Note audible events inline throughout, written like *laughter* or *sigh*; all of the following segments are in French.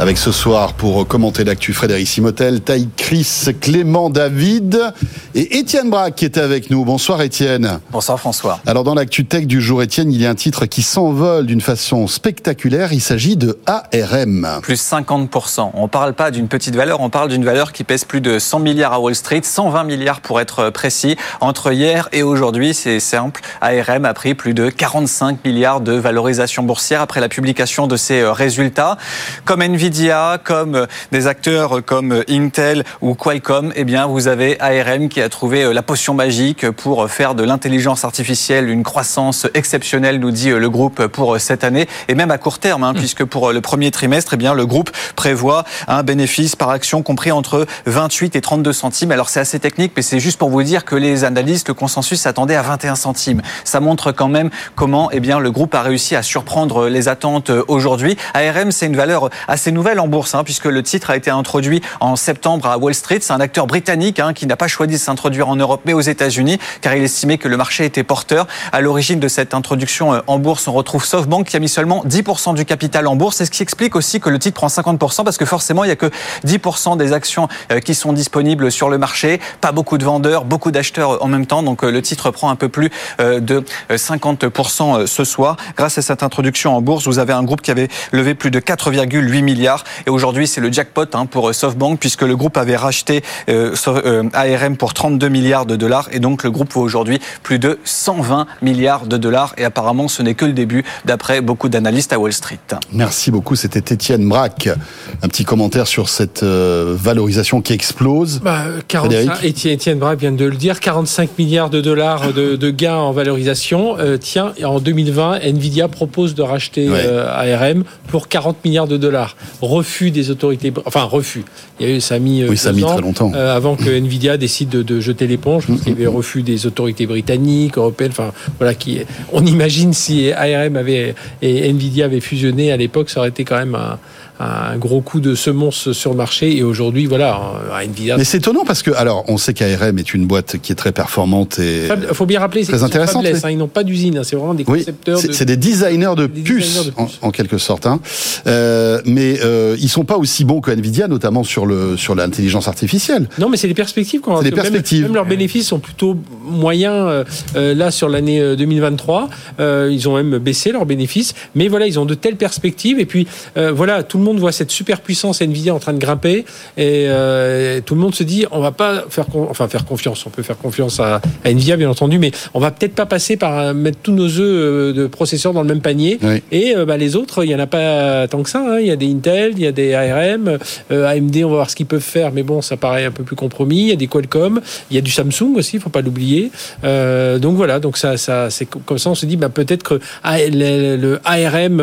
Avec ce soir, pour commenter l'actu, Frédéric Simotel, Taï Chris, Clément David et Étienne Braque qui était avec nous. Bonsoir Étienne. Bonsoir François. Alors dans l'actu tech du jour, Étienne, il y a un titre qui s'envole d'une façon spectaculaire. Il s'agit de ARM. Plus 50%. On ne parle pas d'une petite valeur, on parle d'une valeur qui pèse plus de 100 milliards à Wall Street, 120 milliards pour être précis. Entre hier et aujourd'hui, c'est simple, ARM a pris plus de 45 milliards de valorisation boursière après la publication de ses résultats. Comme Nvidia Nvidia, comme euh, des acteurs euh, comme euh, Intel ou Qualcomm, eh bien, vous avez ARM qui a trouvé la potion magique pour faire de l'intelligence artificielle une croissance exceptionnelle, nous dit le groupe pour cette année et même à court terme, hein, mm. puisque pour le premier trimestre, eh bien, le groupe prévoit un bénéfice par action compris entre 28 et 32 centimes. Alors c'est assez technique, mais c'est juste pour vous dire que les analystes, le consensus s'attendait à 21 centimes. Ça montre quand même comment, eh bien, le groupe a réussi à surprendre les attentes aujourd'hui. ARM, c'est une valeur assez nouvelle en bourse, hein, puisque le titre a été introduit en septembre à Wall Street. C'est un acteur britannique hein, qui n'a pas choisi de s'introduire en Europe, mais aux États-Unis, car il estimait que le marché était porteur. À l'origine de cette introduction euh, en bourse, on retrouve SoftBank qui a mis seulement 10% du capital en bourse. C'est ce qui explique aussi que le titre prend 50%, parce que forcément, il n'y a que 10% des actions euh, qui sont disponibles sur le marché. Pas beaucoup de vendeurs, beaucoup d'acheteurs euh, en même temps. Donc le titre prend un peu plus de 50% ce soir. Grâce à cette introduction en bourse, vous avez un groupe qui avait levé plus de 4,8 milliards et aujourd'hui, c'est le jackpot hein, pour euh, SoftBank puisque le groupe avait racheté euh, euh, ARM pour 32 milliards de dollars et donc le groupe vaut aujourd'hui plus de 120 milliards de dollars et apparemment ce n'est que le début d'après beaucoup d'analystes à Wall Street. Merci beaucoup, c'était Étienne Braque. Un petit commentaire sur cette valorisation qui explose. Bah, 45, Étienne Braque vient de le dire, 45 milliards de dollars de, gains en valorisation. tiens, en 2020, Nvidia propose de racheter ARM pour 40 milliards de dollars refus des autorités, enfin refus. Il y a eu, ça a mis, oui, ça a mis très longtemps euh, avant que Nvidia décide de, jeter l'éponge. Parce qu'il y avait refus des autorités britanniques, européennes. Enfin voilà, qui, on imagine si ARM avait et Nvidia avaient fusionné à l'époque, ça aurait été quand même un, un gros coup de semonce sur le marché. Et aujourd'hui, voilà, Nvidia. Mais c'est étonnant parce que, alors, on sait qu'ARM est une boîte qui est très performante et. Il faut bien rappeler, c'est intéressant. Hein, ils n'ont pas d'usine, hein, c'est vraiment des concepteurs. Oui, c'est des designers de puces, En, quelque sorte. Hein. Euh, mais euh, ils sont pas aussi bons que Nvidia, notamment sur le sur l'intelligence artificielle. Non, mais c'est les perspectives. C'est les perspectives. Même, leurs bénéfices sont plutôt moyens euh, euh, là sur l'année 2023. Euh, ils ont même baissé leurs bénéfices, mais voilà, ils ont de telles perspectives. Et puis voilà, tout le monde voit cette superpuissance Nvidia en train de grimper et euh, tout le monde se dit on va pas faire enfin faire confiance. On peut faire confiance à, Nvidia bien entendu, mais on va peut-être pas passer par euh, mettre tous nos œufs euh, de processeurs dans le même panier. Et bah, les autres, il y en a pas tant que ça. Hein. Il y a des Intel, il y a des ARM, AMD. On va voir ce qu'ils peuvent faire, mais bon, ça paraît un peu plus compromis. Il y a des Qualcomm, il y a du Samsung aussi, faut pas l'oublier. donc voilà, donc ça, ça c'est comme ça on se dit bah, peut-être que le, le ARM,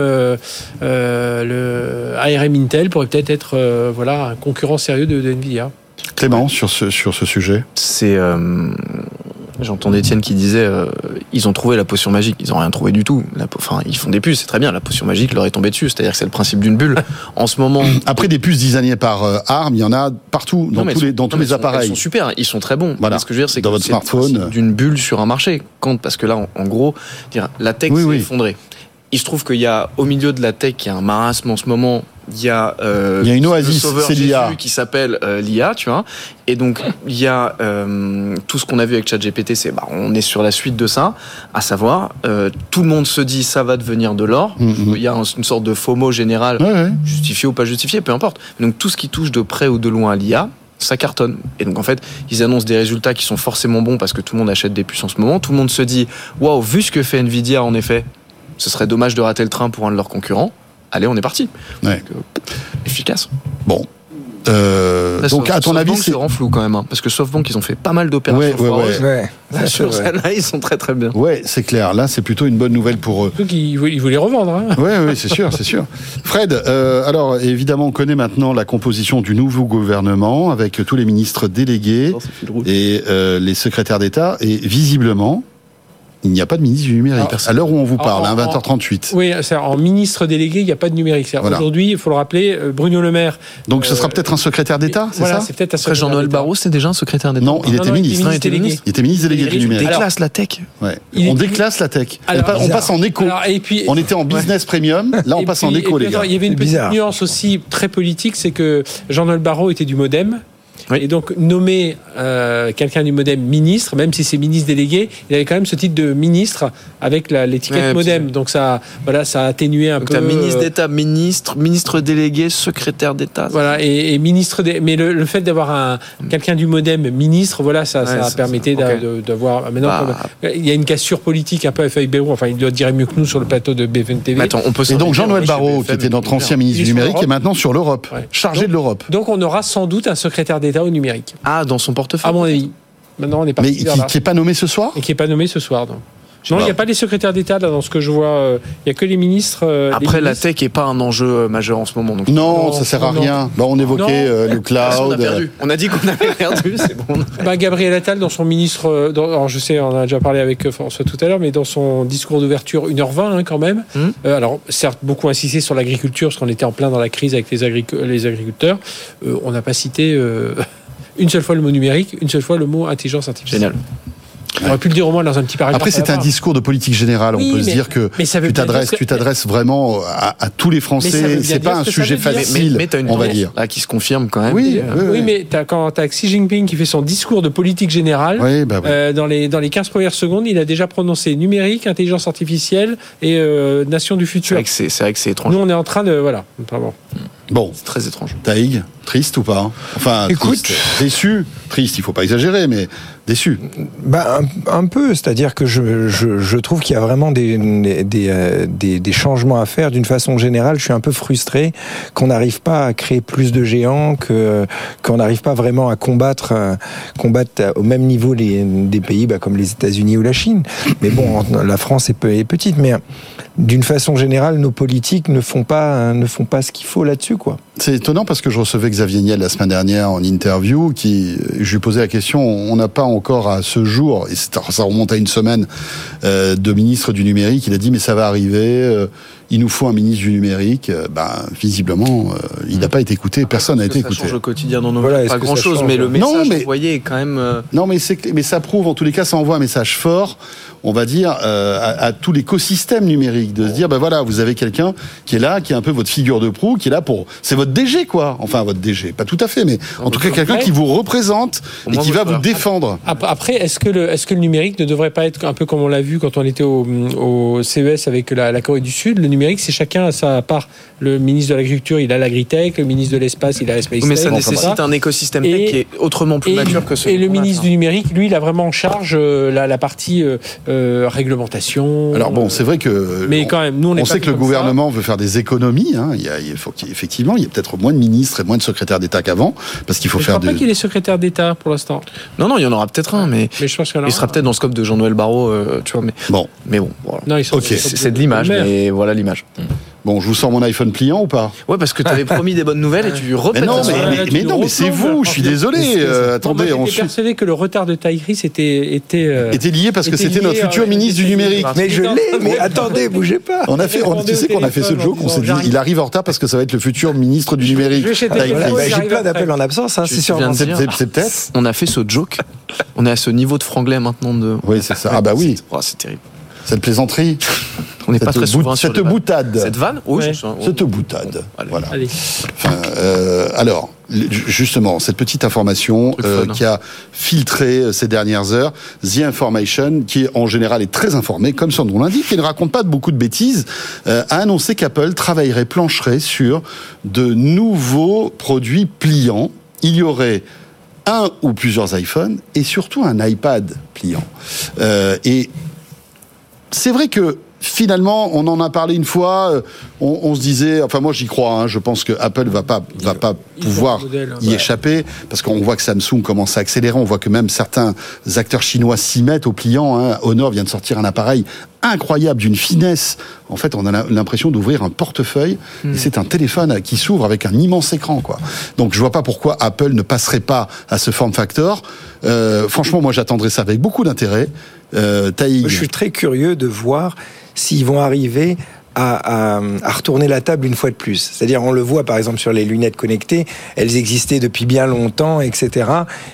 le ARM Intel pourrait peut-être être, euh, voilà, un concurrent sérieux de, Nvidia. Clément, sur ce, sur ce sujet C'est. Euh, j'entends Étienne qui disait euh, ils ont trouvé la potion magique. Ils n'ont rien trouvé du tout. enfin, ils font des puces, c'est très bien. La potion magique leur est tombée dessus. C'est-à-dire que c'est le principe d'une bulle. En ce moment. *clears throat* Après des puces designées par ARM, il y en a partout, dans tous les, dans tous les appareils. Ils sont super, ils sont très bons. Voilà. ce que je veux dire, c'est dans votre smartphone. d'une bulle sur un marché. Quand, parce que là, en, gros, la tech s'est effondrée. Il se trouve qu'il y a au milieu de la tech, il y a un marasme en ce moment il y a, euh, il y a une oasis, c'est l'IA qui s'appelle euh, l'IA, tu vois. Et donc il y a euh, tout ce qu'on a vu avec ChatGPT, c'est bah, on est sur la suite de ça, à savoir euh, tout le monde se dit ça va devenir de l'or. Mm-hmm. Il y a une sorte de FOMO général, justifié ou pas justifié, peu importe. Donc tout ce qui touche de près ou de loin à l'IA, ça cartonne. Et donc en fait, ils annoncent des résultats qui sont forcément bons parce que tout le monde achète des puces en ce moment. Tout le monde se dit waouh, vu ce que fait Nvidia en effet, ce serait dommage de rater le train pour un de leurs concurrents allez, on est parti. Ouais. Euh, efficace. Bon. Euh, donc, à ton avis, c'est rend flou quand même, hein, parce que SoftBank, ils ont fait pas mal d'opérations. Ouais, ouais, ouais. *laughs* Là, sur celle-là, ils sont très très bien. Ouais, c'est clair. Là, c'est plutôt une bonne nouvelle pour eux. Donc, ils voulaient revendre. Hein. Oui, oui, c'est sûr, c'est sûr. Fred, euh, alors évidemment, on connaît maintenant la composition du nouveau gouvernement avec tous les ministres délégués et euh, les secrétaires d'État, et visiblement, il n'y a pas de ministre du numérique. Alors, à l'heure où on vous parle, en- hein, 20h38. Oui, c'est en ministre délégué, il n'y a pas de numérique. Voilà. Aujourd'hui, il faut le rappeler, euh, Bruno Le Maire. Donc ce euh, sera peut-être un secrétaire d'État, c'est voilà, ça c'est peut-être un Jean-Noël. Barrot, c'était déjà un secrétaire d'État. Non, il était non, il était ministre. il était ministre. Il était ministre délégué du il numérique. Déclasse la tech. On déclasse la tech. On on passe en éco. Alors, et puis, On était en business premium, là on passe en éco, les gars. Il y avait une C'est petite nuance aussi très politique, c'est que Jean-Noël Barrot était du MoDem. Oui. Et donc nommer euh, quelqu'un du MoDem ministre, même si c'est ministre délégué, il avait quand même ce titre de ministre avec l'étiquette Ouais, MoDem. Donc ça, voilà, ça a atténué un Donc, peu. t'as ministre euh, d'État, ministre, ministre délégué, secrétaire d'État. Voilà, et, et ministre. Mais le, le fait d'avoir un quelqu'un du MoDem ministre, voilà, ça, Ouais, ça ça- permettait d'avoir. Maintenant, Bah. il y a une cassure politique un peu à FIBO, enfin, il doit dire mieux que nous sur le plateau de BFM TV. Mais attends, on peut Et donc Jean-Noël Barrot, qui était notre ancien ministre du numérique, est maintenant sur l'Europe, Ouais. chargé Donc- de l'Europe. Donc on aura sans doute un secrétaire d'État au numérique, Ah, dans son portefeuille. à mon avis. Maintenant, on est Mais parti qui vers là. n'est pas nommé ce soir? Et qui n'est pas nommé ce soir. Sais non il n'y a pas les secrétaires d'État là, dans ce que je vois. euh, Il n'y a que les ministres. euh, les Après, la ministres. tech est pas un enjeu euh, majeur en ce moment. Donc Non, Non, ça sert à non. rien. Bah, on évoquait euh, le on a cloud. perdu. On a dit qu'on avait perdu, *laughs* c'est bon. Bah, Gabriel Attal, dans son ministre, dans- alors je sais, on a déjà parlé avec François tout à l'heure, mais dans son discours d'ouverture, 1h20 hein, quand même. Euh, alors, certes, beaucoup insisté sur l'agriculture, parce qu'on était en plein dans la crise avec les, agric- les agriculteurs. Euh, on n'a pas cité euh, *laughs* une seule fois le mot numérique, une seule fois le mot intelligence artificielle. Génial. On aurait pu le dire au moins dans un petit paragraphe. Après, c'est un discours de politique générale. Oui, on peut se dire que mais ça veut tu t'adresses, que- tu t'adresses vraiment à, à tous les Français. C'est pas un sujet facile, mais, mais une on va dire. là qui se confirme quand même. Oui, euh, oui, Oui, oui. mais t'as- quand tu as Xi Jinping qui fait son discours de politique générale, Oui, bah oui. euh, dans, les, dans les 15 premières secondes, il a déjà prononcé numérique, intelligence artificielle et euh, nation du futur. c'est vrai que c'est étrange. Nous, on est en train de. Voilà. Enfin, bon. Bon, C'est très étrange. Taïg, triste ou pas? Enfin, Écoute. triste, déçu, triste. Il faut pas exagérer, mais déçu. Bah, un, un peu, c'est-à-dire que je, je, je trouve qu'il y a vraiment des, des, euh, des, des changements à faire. D'une façon générale, je suis un peu frustré qu'on n'arrive pas à créer plus de géants, que qu'on n'arrive pas vraiment à combattre, euh, combattre au même niveau les, des pays bah, comme les États-Unis ou la Chine. Mais bon, la France est, peu- est petite, mais d'une façon générale, nos politiques ne font pas, ne font pas ce qu'il faut là-dessus, quoi. C'est étonnant parce que je recevais Xavier Niel la semaine dernière en interview, qui je lui posais la question. On n'a pas encore à ce jour, et ça remonte à une semaine, euh, de ministre du numérique. Il a dit mais ça va arriver. euh, il nous faut un ministre du numérique. Euh, Ben visiblement, euh, il n'a pas été écouté. Personne n'a été que ça écouté. change au quenquotidien dans nos Voilà, Pas grand-chose, change mais le Non, message mais- envoyé est quand même. euh, Non, mais c'est mais ça prouve en tous les cas, ça envoie un message fort, on va dire, euh, à, à tout l'écosystème numérique, de se dire, ben voilà, vous avez quelqu'un qui est là, qui est un peu votre figure de proue, qui est là pour, c'est votre DG quoi, enfin votre DG, pas tout à fait, mais en tout cas quelqu'un qui vous représente et qui va vous défendre. Ap- Après, est-ce que, le, est-ce que le numérique ne devrait pas être un peu comme on l'a vu quand on était au, au CES avec la, la Corée du Sud Le numérique, c'est chacun à sa part. Le ministre de l'Agriculture, il a l'agritech, le ministre de l'Espace, il a la Space Mais ça nécessite un écosystème Et- tech qui est autrement plus et, mature que celui et le ministre du numérique, lui, il a vraiment en charge euh, la, la partie euh, euh, réglementation. Alors bon, c'est vrai que Mais on- quand même, nous, on, est On pas sait que le ça. gouvernement veut faire des économies. Hein. Il, y a, il faut qu'il- effectivement, il y a peut-être moins de ministres et moins de secrétaires d'État qu'avant, parce qu'il faut Mais je faire crois pas qu'il est secrétaire d'État pour l'instant. Non, non, il y en aura peut-être un, mais Mais je pense il sera peut-être dans le scope de Jean-Noël Barrot, euh, tu vois. Mais, Bon, mais bon, voilà. Non, ils sont- Ok. C'est de l'image, mais voilà l'image. Bon, je vous sors mon iPhone pliant ou pas? Ouais, parce que tu avais promis des bonnes nouvelles et tu Mais repètes non, la mais, soirée. mais- mais non, mais c'est vous. Je suis désolé. euh, attendez, on suit. persuadé que le retard de Taïris était était euh, était lié parce que était c'était notre futur euh, ministre du numérique. Mais je l'ai, mais attendez, bougez pas. On a fait, on, tu sais qu'on a fait ce joke, on s'est dit, il arrive en retard parce que ça va être le futur ministre du numérique. Bah, J'ai plein d'appels en absence, hein, c'est sûr. C'est peut-être. On a fait ce joke. On est à ce niveau de franglais maintenant de. Oui, c'est ça. Ah bah oui, C'est- oh, c'est terrible. cette plaisanterie, On n'est pas cette, très souvent sur cette boutade, Cette vanne Oui, Ouais. je sais. cette boutade. Allez. Voilà. Allez. Enfin, euh, alors, justement, cette petite information euh, qui a filtré euh, ces dernières heures, The Information, qui en général est très informé, comme son nom l'indique, et ne raconte pas de beaucoup de bêtises, euh, a annoncé qu'Apple travaillerait, plancherait sur de nouveaux produits pliants. Il y aurait un ou plusieurs iPhones et surtout un iPad pliant. Euh, et c'est vrai que finalement, on en a parlé une fois. On, on se disait, enfin moi j'y crois. hein, je pense que Apple va pas va pas ils pouvoir modèle, y ouais. échapper parce qu'on voit que Samsung commence à accélérer. On voit que même certains acteurs chinois s'y mettent au pliant. Hein. Honor vient de sortir un appareil incroyable d'une finesse. En fait, on a l'impression d'ouvrir un portefeuille et c'est un téléphone qui s'ouvre avec un immense écran, quoi. Donc, je vois pas pourquoi Apple ne passerait pas à ce form factor. Euh, franchement, moi, j'attendrai ça avec beaucoup d'intérêt. Euh, Taïg, Je suis très curieux de voir s'ils vont arriver à, à- à retourner la table une fois de plus. C'est-à-dire, on le voit par exemple sur les lunettes connectées, elles existaient depuis bien longtemps, etc.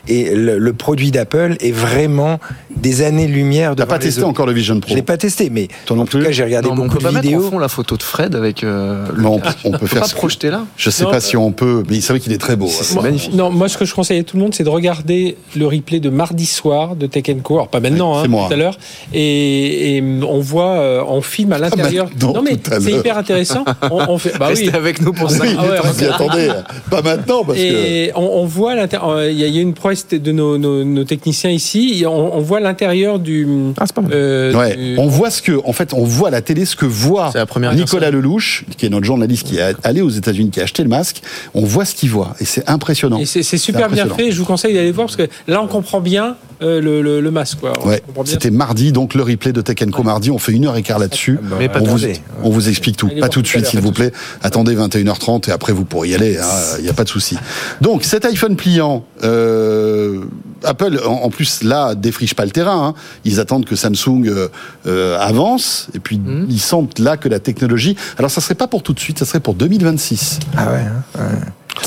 Et le, le produit d'Apple est vraiment des années-lumière de. t'as pas testé encore le Vision Pro Je l'ai pas testé, mais Toi non en tout plus cas, j'ai regardé Non, mais on beaucoup peut de pas mettre en vidéos. fond la photo de Fred avec euh, Non, on, casque. on peut On faire pas projeter là. Je sais Non, pas euh, si on peut, mais c'est vrai qu'il est très beau. hein. C'est magnifique. Non, moi, ce que je conseille à tout le monde, c'est de regarder le replay de mardi soir de Tech Co. Alors, pas maintenant, Ouais, hein, tout à l'heure. Et, et on voit, euh, on filme à l'intérieur. maintenant, Non, mais c'est hyper intéressant. On, on fait, bah Restez oui. avec nous pour ça. Oui, Ah ouais, ouais. attendez, pas maintenant parce que. On, on voit euh, il y, a- une prouesse de nos, nos- nos techniciens ici. Et On, on voit l'intérieur du. Ah, c'est pas mal. euh, Ouais, du- on voit ce que, en fait, on voit à la télé ce que voit C'est la première Nicolas Lelouch, qui est notre journaliste qui est allé aux États-Unis, qui a acheté le masque. On voit ce qu'il voit et c'est impressionnant. Et c'est super bien fait. Je vous conseille d'aller voir parce que là, on comprend bien euh, le, le- le masque. Quoi. Ouais, c'était mardi, donc le replay de Tech Co mardi. On fait une heure et quart là-dessus. Mais pas on, vous, attendez. on vous explique tout. Allez Pas tout de suite, s'il vous plaît. Attendez 21h30 et après vous pourrez y aller. Il n'y a pas de souci. Donc cet iPhone pliant, euh, Apple en, en plus là défriche pas le terrain. hein. Ils attendent que Samsung euh, euh, avance et puis Mhm. ils sentent là que la technologie. Alors ça serait pas pour tout de suite, ça serait pour 2026. Ah ouais. hein, ouais.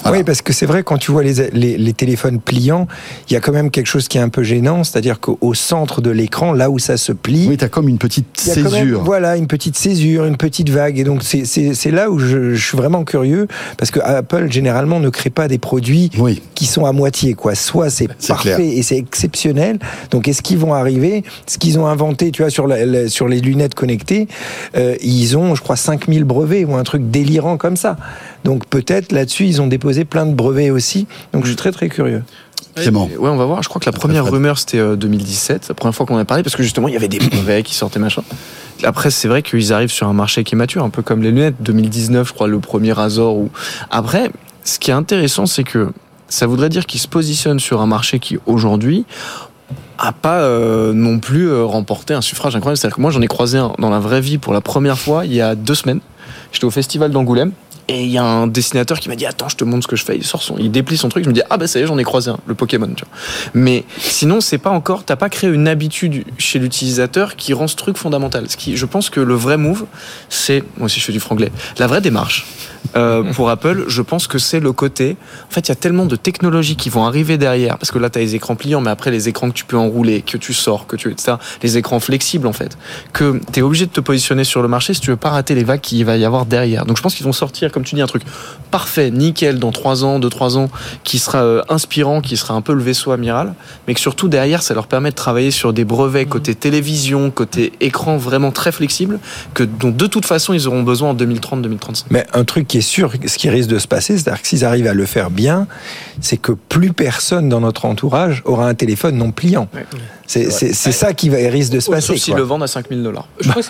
Voilà. Oui, parce que c'est vrai, quand tu vois les, les, les téléphones pliants, il y a quand même quelque chose qui est un peu gênant, c'est-à-dire qu'au centre de l'écran, là où ça se plie, Oui, t'as comme une petite même, césure. voilà, une petite césure, une petite vague. Et donc, c'est- c'est c'est là où je, je suis vraiment curieux, parce que Apple, généralement, ne crée pas des produits Oui. qui sont à moitié, quoi. Soit c'est C'est parfait clair. Et c'est exceptionnel. Donc, est-ce qu'ils vont arriver? Ce qu'ils ont inventé, tu vois, sur, la- la- sur les lunettes connectées, euh, ils ont, je crois, 5000 brevets ou un truc délirant comme ça. Donc, peut-être là-dessus, ils ont déposé plein de brevets aussi. Donc, je suis très, très curieux. Clément. Et Ouais, on va voir. Je crois que la première Fred. rumeur, c'était euh, 2017, la première fois qu'on en a parlé, parce que justement, il y avait des brevets qui sortaient, machin. Après, c'est vrai qu'ils arrivent sur un marché qui est mature, un peu comme les lunettes. 2019, je crois, le premier Razor. Ou... Après, ce qui est intéressant, c'est que ça voudrait dire qu'ils se positionnent sur un marché qui, aujourd'hui, a pas euh, non plus euh, remporté un suffrage incroyable. C'est-à-dire que moi, j'en ai croisé un dans la vraie vie pour la première fois il y a deux semaines. J'étais au festival d'Angoulême. Et il y a un dessinateur qui m'a dit attends je te montre ce que je fais il sort son il déplie son truc je me dis ah bah ça y est j'en ai croisé un le Pokémon mais sinon c'est pas encore t'as pas créé une habitude chez l'utilisateur qui rend ce truc fondamental ce qui je pense que le vrai move c'est moi aussi je fais du franglais la vraie démarche euh, pour Apple je pense que c'est le côté en fait il y a tellement de technologies qui vont arriver derrière parce que là t'as les écrans pliants mais après les écrans que tu peux enrouler que tu sors que tu etc les écrans flexibles en fait que t'es obligé de te positionner sur le marché si tu veux pas rater les vagues qu'il va y avoir derrière. Donc je pense qu'ils vont sortir comme tu dis un truc parfait nickel dans 3 ans 2-3 ans qui sera euh, inspirant qui sera un peu le vaisseau amiral mais que surtout derrière ça leur permet de travailler sur des brevets côté télévision côté écran vraiment très flexible que dont de toute façon ils auront besoin en 2030-2035 Mais un truc qui est sûr, ce qui risque de se passer, c'est-à-dire que s'ils arrivent à le faire bien, c'est que plus personne dans notre entourage aura un téléphone non pliant. C'est ça qui va, risque de se passer. sauf s'ils le vendent à 5000 dollars Je pense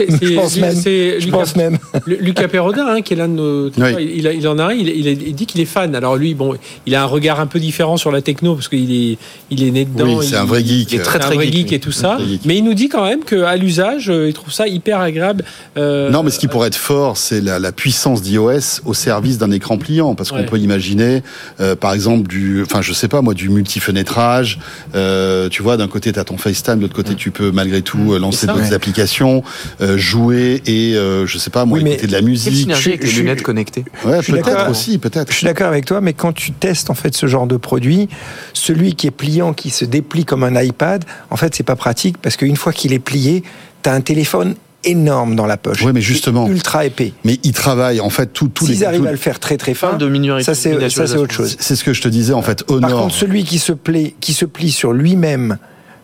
même. Je Lucas, pense même. Lu- Lucas Perrodin, hein, qui est l'un de nos. Oui. Il, a- il en a un, il, dit qu'il est fan. Alors lui, bon, il a un regard un peu différent sur la techno parce qu'il est, il est né dedans. Oui, c'est un vrai geek. il est très, un très vrai geek, geek oui. et tout ça. Mais il nous dit quand même qu'à l'usage, euh, il trouve ça hyper agréable. euh, Non, mais ce qui pourrait être fort, c'est la, la puissance d'iOS au service d'un écran pliant, parce qu'on Ouais. peut imaginer, euh, par exemple, du, enfin, je sais pas moi, du multifenêtrage. Euh, tu vois, d'un côté t'as ton FaceTime, de l'autre côté tu peux malgré tout lancer d'autres Ouais. applications, euh, jouer et euh, je sais pas moi, Oui, mais écouter de la Quelle musique. synergie je- avec les lunettes connectées Ouais, suis peut-être d'accord. aussi, peut-être. Je suis d'accord avec toi, mais quand tu testes en fait ce genre de produit, celui qui est pliant, qui se déplie comme un iPad, en fait, c'est pas pratique parce qu'une fois qu'il est plié, t'as un téléphone énorme dans la poche. Ouais, mais justement. Ultra épais. Mais ils travaillent en fait tout- tous les. S'ils arrivent tout- à le faire très très fin, de ça c'est ça c'est autre chose. C'est ce que je te disais en fait. Par Honor. contre, celui qui se plie, qui se plie sur lui-même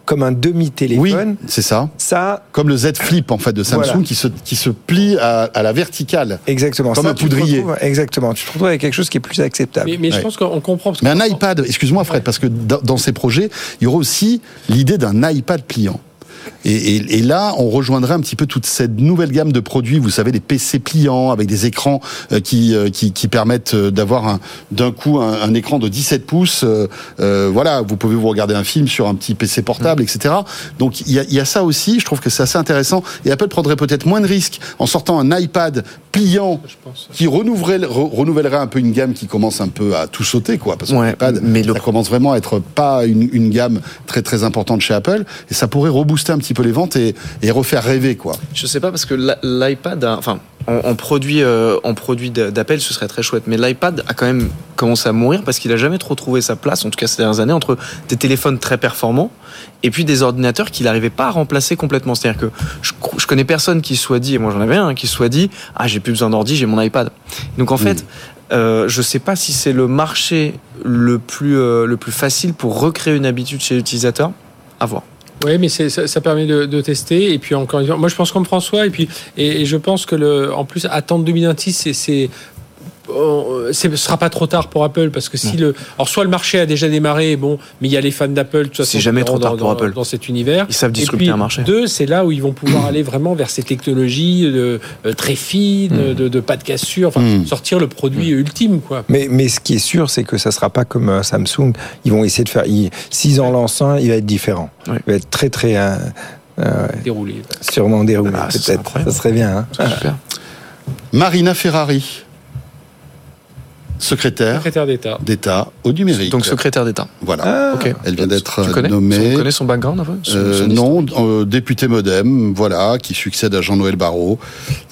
comme un oui, demi-téléphone, c'est ça. ça, Comme le Z Flip en fait de Samsung Voilà. qui se qui se plie à, à la verticale. exactement. Comme ça, un poudrier. exactement. Tu te retrouves avec quelque chose qui est plus acceptable. Mais, mais je pense qu'on comprend. Parce Mais un iPad, excuse-moi Fred, parce que dans, dans ces projets, il y aura aussi l'idée d'un iPad pliant. Et, et, et, là, on rejoindrait un petit peu toute cette nouvelle gamme de produits. Vous savez, les PC pliants avec des écrans euh, qui, euh, qui, qui, permettent euh, d'avoir d'un coup un, un, écran de 17 pouces. Euh, voilà, vous pouvez vous regarder un film sur un petit PC portable, mmh. etc. Donc il y a, y a, ça aussi. Je trouve que c'est assez intéressant. Et Apple prendrait peut-être moins de risques en sortant un iPad pliant qui renouvellerait, renouvellerait un peu une gamme qui commence un peu à tout sauter, quoi. Parce que ouais, l'iPad, ça commence vraiment à être pas une, une gamme très très importante chez Apple. Et ça pourrait rebooster un petit peu les ventes et, et refaire rêver, quoi. Je sais pas parce que l'iPad, enfin, en, en, produit, euh, en produit d'Apple, ce serait très chouette. Mais l'iPad a quand même commencé à mourir parce qu'il a jamais trop trouvé sa place, en tout cas ces dernières années, entre des téléphones très performants et puis des ordinateurs qu'il n'arrivait pas à remplacer complètement. C'est-à-dire que je, je, connais personne qui soit dit, et moi j'en avais un, qui soit dit, ah j'ai plus besoin d'ordi, j'ai mon iPad. Donc en mmh. fait, euh, je sais pas si c'est le marché le plus, euh, le plus facile pour recréer une habitude chez l'utilisateur. À voir. Oui, mais ça, ça, permet de, tester. Et puis encore une fois, moi je pense comme François. Et puis et, et je pense que le, en plus attendre 2026, c'est euh, ce sera pas trop tard pour Apple parce que si non. le alors soit le marché a déjà démarré bon mais il y a les fans d'Apple c'est jamais trop tard dans, pour Apple. dans cet univers. Ils savent disrupter un marché. deux c'est là où ils vont pouvoir aller vraiment vers ces technologies de, euh, très fines mm. de, de, pas de cassure enfin mm. sortir le produit mm. ultime quoi. Mais mais ce qui est sûr c'est que ça sera pas comme euh, Samsung. Ils vont essayer de faire s'ils en lancent un il va être différent. Oui. il va être très très euh, déroulé. sûrement déroulé ah, peut-être. Ça serait bien hein. Super. Marina Ferrari secrétaire, secrétaire d'État. d'État au numérique. Donc secrétaire d'État. Voilà. Ah, okay. Elle vient d'être connais, nommée. Tu connais son background un peu son, euh, son Non, euh, député MoDem, voilà, qui succède à Jean-Noël Barrot.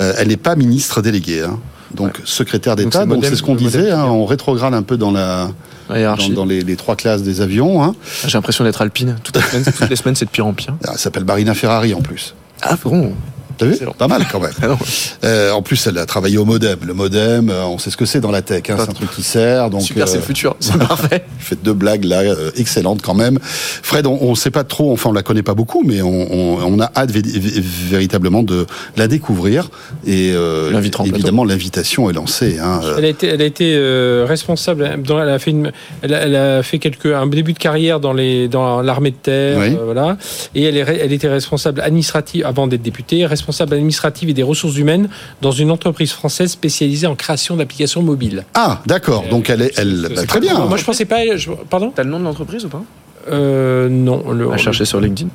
Euh, elle n'est pas ministre déléguée. Hein. Donc ouais. secrétaire d'État, donc c'est ce qu'on disait, hein, on rétrograde un peu dans la, dans, dans les, les, trois classes des avions. Hein. J'ai l'impression d'être alpine. Toutes les semaines, toutes les semaines c'est de pire en pire. Ah, elle s'appelle Marina Ferrari en plus. Ah bon T'as vu Pas mal quand même. *laughs* euh, en plus, elle a travaillé au modem. Le modem, euh, on sait ce que c'est dans la tech. Hein, c'est un truc qui sert. Donc, Super, euh, c'est le futur. *laughs* C'est parfait. Faites deux blagues là, euh, excellentes quand même. Fred, on ne sait pas trop, enfin on la connaît pas beaucoup, mais on, on, on a hâte véritablement de la découvrir. Et euh, évidemment, l'invitation est lancée. Hein. Elle a été, elle a été euh, responsable. Dans, elle a fait une, elle a, elle a, fait quelques un début de carrière dans les dans l'armée de terre, oui. voilà. Et elle, est, elle était responsable administrative avant d'être députée responsable administrative et des ressources humaines dans une entreprise française spécialisée en création d'applications mobiles. Ah, d'accord. Donc elle est, elle, bah, très bien. Moi, je pensais pas. Je, pardon? T'as le nom de l'entreprise ou pas? Euh, Non. Le, à chercher sur LinkedIn.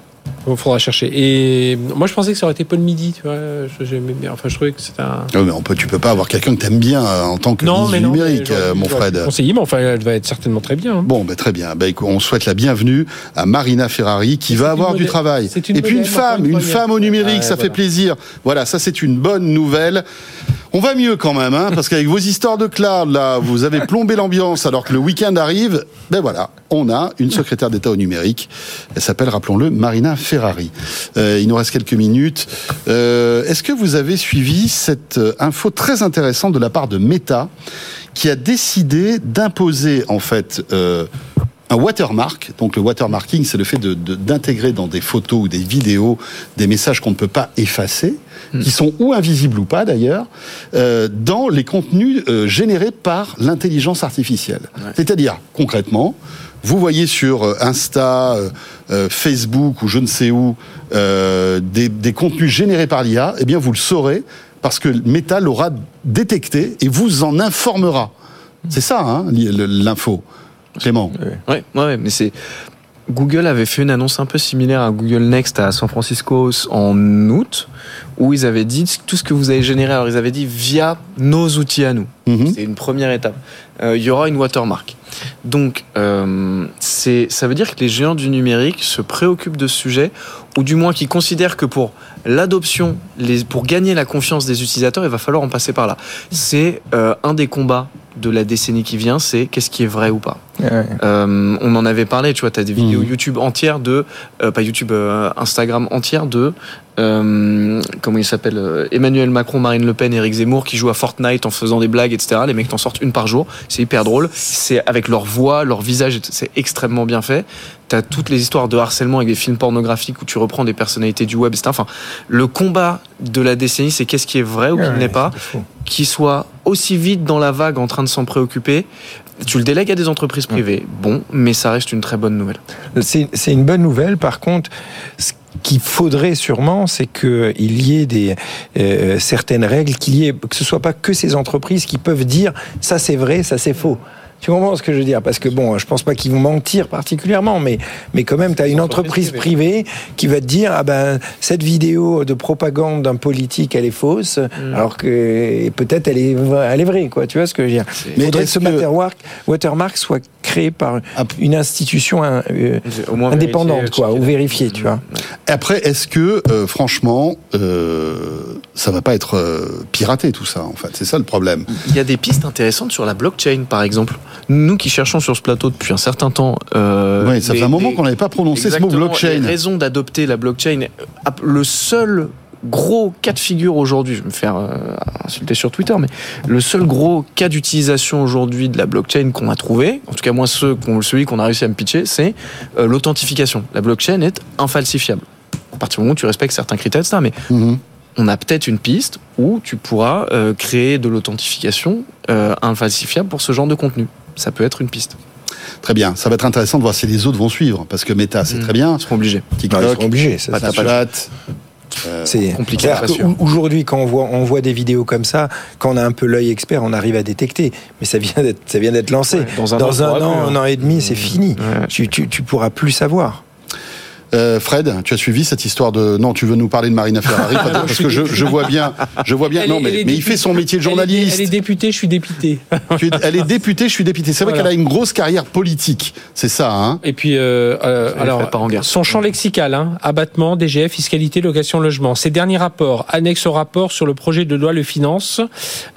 Il faudra chercher. Et moi, je pensais que ça aurait été Paul Midi. Tu vois, j'aimais bien. Enfin, je trouvais que c'était un. Non, mais on peut, tu peux pas avoir quelqu'un que t'aimes bien en tant que non, mais non, numérique, mais mon Fred. Conseiller, mais enfin, elle va être certainement très bien. Hein. Bon, ben très bien. Ben, on souhaite la bienvenue à Marina Ferrari, qui va avoir du travail. Une Et puis une femme, une, une femme au numérique, ah, ça voilà. fait plaisir. Voilà, ça c'est une bonne nouvelle. On va mieux quand même, hein, parce qu'avec vos histoires de cloud, là, vous avez plombé l'ambiance alors que le week-end arrive. Ben voilà, on a une secrétaire d'État au numérique. Elle s'appelle, rappelons-le, Marina Ferrari. Euh, il nous reste quelques minutes. Euh, Est-ce que vous avez suivi cette info très intéressante de la part de Meta, qui a décidé d'imposer en fait euh, un watermark? Donc le watermarking, c'est le fait d'intégrer de, de, dans des photos ou des vidéos des messages qu'on ne peut pas effacer, mmh. qui sont ou invisibles ou pas d'ailleurs, euh, dans les contenus euh, générés par l'intelligence artificielle. Ouais. C'est-à-dire, concrètement, vous voyez sur euh, Insta, euh, Facebook ou je ne sais où des, des, contenus générés par l'IA, eh bien vous le saurez parce que Meta l'aura détecté et vous en informera. C'est ça, hein, l'info. Clément. Ouais, ouais, mais c'est. Google avait fait une annonce un peu similaire à Google Next à San Francisco en août, où ils avaient dit tout ce que vous avez généré. Alors ils avaient dit via nos outils à nous. Mm -hmm. C'est une première étape. Euh, il y aura une watermark. Donc euh, ça veut dire que les géants du numérique se préoccupent de ce sujet, ou du moins qui considèrent que pour l'adoption, pour gagner la confiance des utilisateurs, il va falloir en passer par là. C'est euh, un des combats de la décennie qui vient, c'est qu'est-ce qui est vrai ou pas. Ouais. Euh, on en avait parlé, tu vois, tu as des vidéos mmh. YouTube entières de, euh, pas YouTube, euh, Instagram entières de, euh, comment il s'appelle, euh, Emmanuel Macron, Marine Le Pen, Eric Zemmour qui jouent à Fortnite en faisant des blagues, etc. Les mecs t'en sortent une par jour, c'est hyper drôle. C'est avec leur voix, leur visage, c'est extrêmement bien fait. T'as toutes les histoires de harcèlement avec des films pornographiques où tu reprends des personnalités du web, etc. Enfin, le combat de la décennie, c'est qu'est-ce qui est vrai ou qui ouais, n'est pas, qui soit aussi vite dans la vague en train de s'en préoccuper. Tu le délègues à des entreprises privées, bon, mais ça reste une très bonne nouvelle. C'est une bonne nouvelle. Par contre, qu'il faudrait sûrement, c'est qu'il y ait des euh, certaines règles, qu'il y ait que ce soit pas que ces entreprises qui peuvent dire ça c'est vrai, ça c'est faux. Tu comprends ce que je veux dire? Parce que bon, je pense pas qu'ils vont mentir particulièrement, mais, mais quand même, tu as une entreprise privée qui va te dire ah ben cette vidéo de propagande d'un politique elle est fausse, Mm. alors que peut-être elle est elle est vraie quoi. Tu vois ce que je veux dire? Mais Il faudrait que ce watermark soit créé par Ah. une institution euh, Au moins indépendante vérifier, quoi, ou vérifiée, tu vois. Après, est-ce que, euh, franchement, euh, ça va pas être euh, piraté tout ça, en fait? C'est ça le problème. Il y a des pistes intéressantes sur la blockchain, par exemple. Nous qui cherchons sur ce plateau depuis un certain temps. euh, oui, ça les- fait un moment les- qu'on n'avait pas prononcé ce mot blockchain. Les raisons d'adopter la blockchain. euh, Le seul gros cas de figure aujourd'hui, je vais me faire euh, insulter sur Twitter, mais le seul gros cas d'utilisation aujourd'hui de la blockchain qu'on a trouvé, en tout cas moi ceux qu'on- celui qu'on a réussi à me pitcher, c'est euh, l'authentification. La blockchain est infalsifiable. À partir du moment où tu respectes certains critères, etc. Mais Mhm. on a peut-être une piste où tu pourras euh, créer de l'authentification euh, infalsifiable pour ce genre de contenu. Ça peut être une piste. Très bien. Ça va être intéressant de voir si les autres vont suivre, parce que Meta, c'est Mhm. très bien. Ils seront obligés. Non, ils TikTok, seront obligés. ça. Snapchat. Euh, C'est compliqué, Aujourd'hui, quand on voit, on voit des vidéos comme ça, quand on a un peu l'œil expert, on arrive à détecter. Mais ça vient d'être, ça vient d'être lancé. Ouais, dans un an, Dans un an, plus, un an et demi, c'est fini. Ouais. Tu, tu, tu pourras plus savoir. Euh, Fred, tu as suivi cette histoire de non, tu veux nous parler de Marina Ferrari *laughs* peut-être, parce que je, je vois bien, je vois bien. Elle non, est- mais, mais il fait son métier de Elle est- journaliste. Elle est députée, je suis dépité. *laughs* Tu es- elle est députée, je suis dépité. C'est vrai Voilà. qu'elle a une grosse carrière politique, c'est ça. Hein Et puis, euh, euh, alors, part en guerre. son champ lexical, hein, abattement, DGF, fiscalité, location, logement. Ces derniers rapports, annexes au rapport sur le projet de loi Le Finance,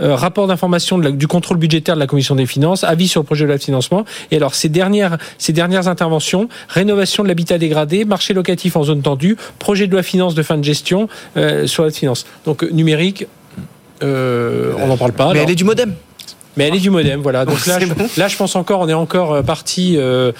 euh, rapport d'information du contrôle budgétaire de la Commission des finances, avis sur le projet de loi de financement. Et alors, ces dernières, ces dernières interventions, rénovation de l'habitat dégradé, marché locatif en zone tendue, projet de loi finance de fin de gestion euh, sur la finance. Donc, numérique, euh, on n'en parle pas. Mais alors. elle est du modem. Mais elle est du modem, voilà. Donc là, je, là, je pense encore, on est encore euh, parti. Euh,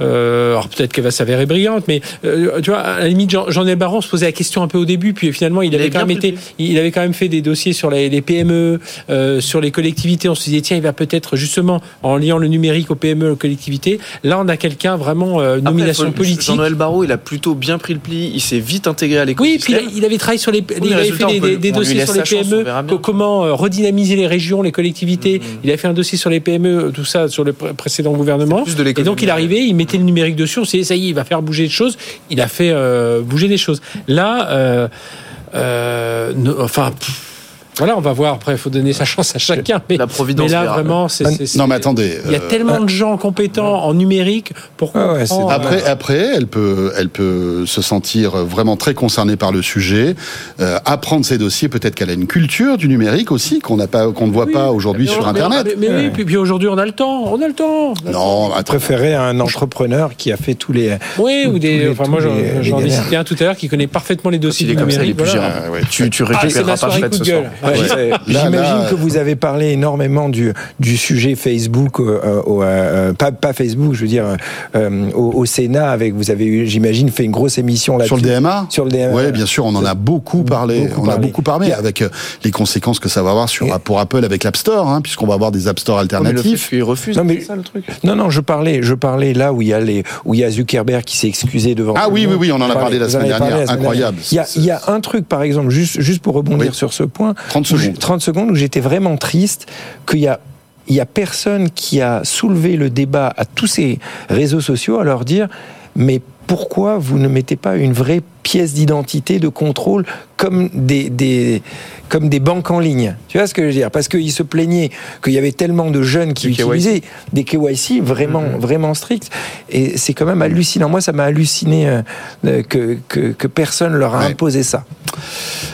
euh, alors peut-être qu'elle va s'avérer brillante, mais euh, tu vois, à la limite, Jean, Jean Baron se posait la question un peu au début, puis finalement, il, Il avait quand même été, il avait quand même fait des dossiers sur les, les PME, euh, sur les collectivités. On se disait tiens, il va peut-être justement en liant le numérique aux PME, aux collectivités. Là, on a quelqu'un vraiment euh, Après, nomination faut- politique. Jean-Noël Barrot, il a plutôt bien pris le pli. Il s'est vite intégré à Oui, puis il, l'écosystème. a- il avait travaillé sur les, il les avait fait des, peut- dossiers sur les chance, PME, bien. co- comment euh, redynamiser les régions, les collectivités. Il a fait un dossier sur les PME, tout ça sur le pré- précédent gouvernement. plus de Et donc il arrivait, il mettait le numérique dessus, on s'est dit, ça y est, il va faire bouger des choses. Il a fait euh, bouger des choses. Là, euh, euh, enfin, pff, voilà, on va voir. Après, il faut donner sa chance à chacun. Mais, La providence mais là, verra. vraiment, c'est. c'est- Non, mais attendez. Il y a euh, tellement de gens compétents en numérique pour Ah ouais, Après, après, elle peut, elle peut se sentir vraiment très concernée par le sujet, euh, apprendre ses dossiers. Peut-être qu'elle a une culture du numérique aussi qu'on n'a pas, qu'on ne voit Oui. pas aujourd'hui sur mais- Internet. Mais, mais oui, puis, puis aujourd'hui, on a le temps. On a le temps. Non, attends. préférais un entrepreneur qui a fait tous les. Oui, ou des. les- enfin, moi, j'en ai cité un tout à l'heure qui connaît parfaitement les dossiers du comme ça, numérique. plus voilà. gérable. Ah, ouais. Tu, Ah, récupéreras ma pas Fred ce soir. Ouais. Là, J'imagine là, que vous avez parlé énormément du, du sujet Facebook, euh, euh, au, euh, pas, pas Facebook, je veux dire, euh, au, au Sénat, avec, vous avez, eu, j'imagine, fait une grosse émission là-dessus. Sur le DMA Sur le DMA. Oui, bien sûr, on en a beaucoup parlé. Beaucoup on a parlé. beaucoup parlé avec les conséquences que ça va avoir sur, Et- pour Apple avec l'App Store, hein, puisqu'on va avoir des App Store Mais le fait alternatifs. qu'il refuse, Non, mais- ça le truc. Non, non, je parlais, je parlais là où il y a les, où il y a Zuckerberg qui s'est excusé devant. Ah oui, oui, oui, on en a parlé la semaine dernière. Incroyable. Il y a, il y a un truc, par exemple, juste, juste pour rebondir Oui. sur ce point. 30 où je- secondes. 30 secondes où j'étais vraiment triste qu'il y a il y a personne qui a soulevé le débat à tous ces réseaux sociaux à leur dire mais pourquoi vous ne mettez pas une vraie pièce d'identité de contrôle comme des, des comme des banques en ligne tu vois ce que je veux dire? Parce qu'ils se plaignaient qu'il y avait tellement de jeunes qui KYC. utilisaient des KYC vraiment Mhm. vraiment stricts et c'est quand même hallucinant moi ça m'a halluciné euh, euh, que, que que personne leur a Ouais. imposé ça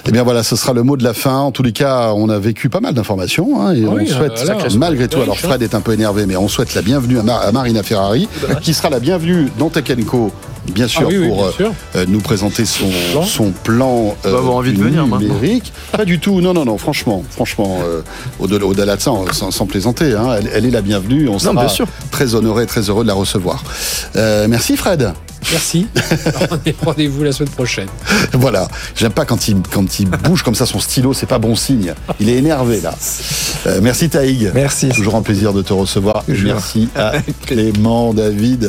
Eh bien voilà, ce sera le mot de la fin. En tous les cas, on a vécu pas mal d'informations hein, et oui, on souhaite, euh, là, malgré tout, oui, alors Fred est un peu énervé, mais on souhaite la bienvenue à, Mar- à Marina Ferrari, qui sera la bienvenue dans Tech Co, bien sûr, Ah oui, oui, pour bien sûr. euh, nous présenter son Plan. son plan euh, va avoir envie de venir, numérique. Pas du tout, non, non, non, franchement, franchement, euh, au-delà au-delà de ça, sans, sans plaisanter, hein, elle, elle est la bienvenue, on sera bien sûr. très honoré, très heureux de la recevoir. Euh, merci Fred. Merci. *laughs* On est rendez-vous la semaine prochaine. Voilà, j'aime pas quand il, quand il bouge comme ça son stylo, c'est pas bon signe. Il est énervé là. Euh, merci Taïg. merci Toujours un plaisir de te recevoir. Toujours. Merci à Clément, David.